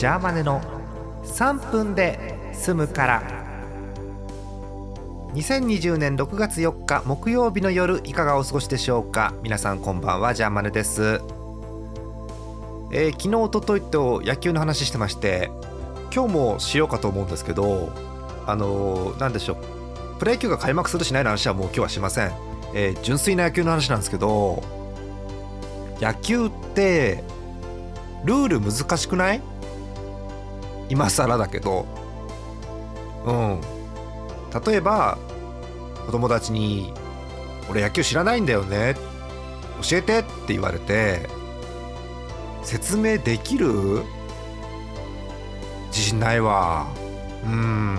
ジャーマネの3分で済むから。2020年6月4日木曜日の夜いかがお過ごしでしょうか？皆さんこんばんはジャーマネです。えー、昨日おとといと野球の話してまして今日もしようかと思うんですけどあのー、なんでしょう。プロ野球が開幕するしないの話はもう今日はしません、えー、純粋な野球の話なんですけど野球ってルール難しくない？今更だけどうん。例えば子供たちに「俺野球知らないんだよね教えて」って言われて説明できる？自信ないわ。うん。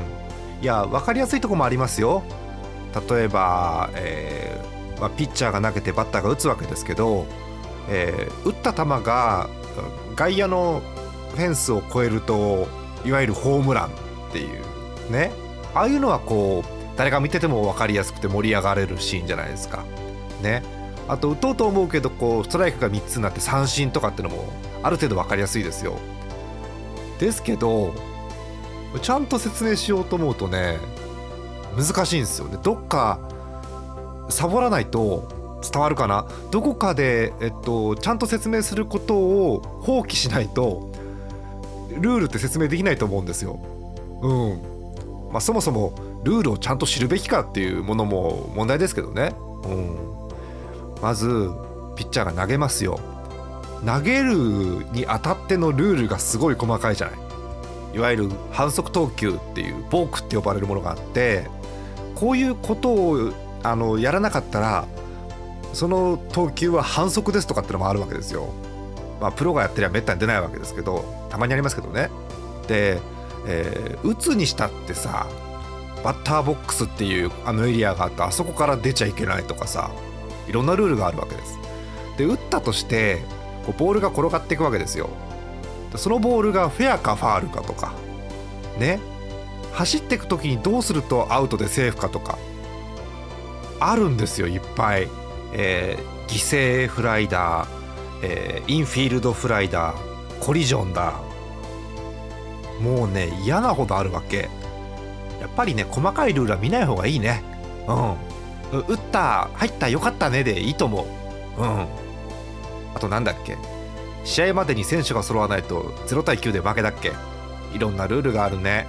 いや分かりやすいとこもありますよ。例えば、えーまあ、ピッチャーが投げてバッターが打つわけですけど、えー、打った球が外野のフェンスを越えるといわゆるホームランっていうねああいうのはこう誰が見てても分かりやすくて盛り上がれるシーンじゃないですか。ねあと打とうと思うけどこうストライクが3つになって三振とかっていうのもある程度分かりやすいですよ。ですけどちゃんと説明しようと思うとね難しいんですよね。どっかサボらないと伝わるかなどこかで、えっと、ちゃんと説明することを放棄しないとルールって説明できないと思うんですよ。うんまあ、そもそもルールをちゃんと知るべきかっていうものも問題ですけどね。うん、まずピッチャーが投げますよ。投げるにあたってのルールがすごい細かいじゃない。いわゆる反則投球っていうボークって呼ばれるものがあってこういうことをあのやらなかったらその投球は反則ですとかってのもあるわけですよ。まあ、プロがやってりゃめったに出ないわけですけどたまにありますけどね。で、えー、打つにしたってさバッターボックスっていうあのエリアがあってあそこから出ちゃいけないとかさいろんなルールがあるわけです。で打ったとしてこうボールが転がっていくわけですよ。そのボールがフェアかファールかとかね走っていく時にどうするとアウトでセーフかとかあるんですよいっぱい。えー、犠牲フライだえー、インフィールドフライだコリジョンだ。もうね嫌なほどあるわけ。やっぱりね細かいルールは見ない方がいいね。うん。打った入ったよかったねでいいと思う。うん。あとなんだっけ。試合までに選手が揃わないと0対9で負けだっけ。いろんなルールがあるね。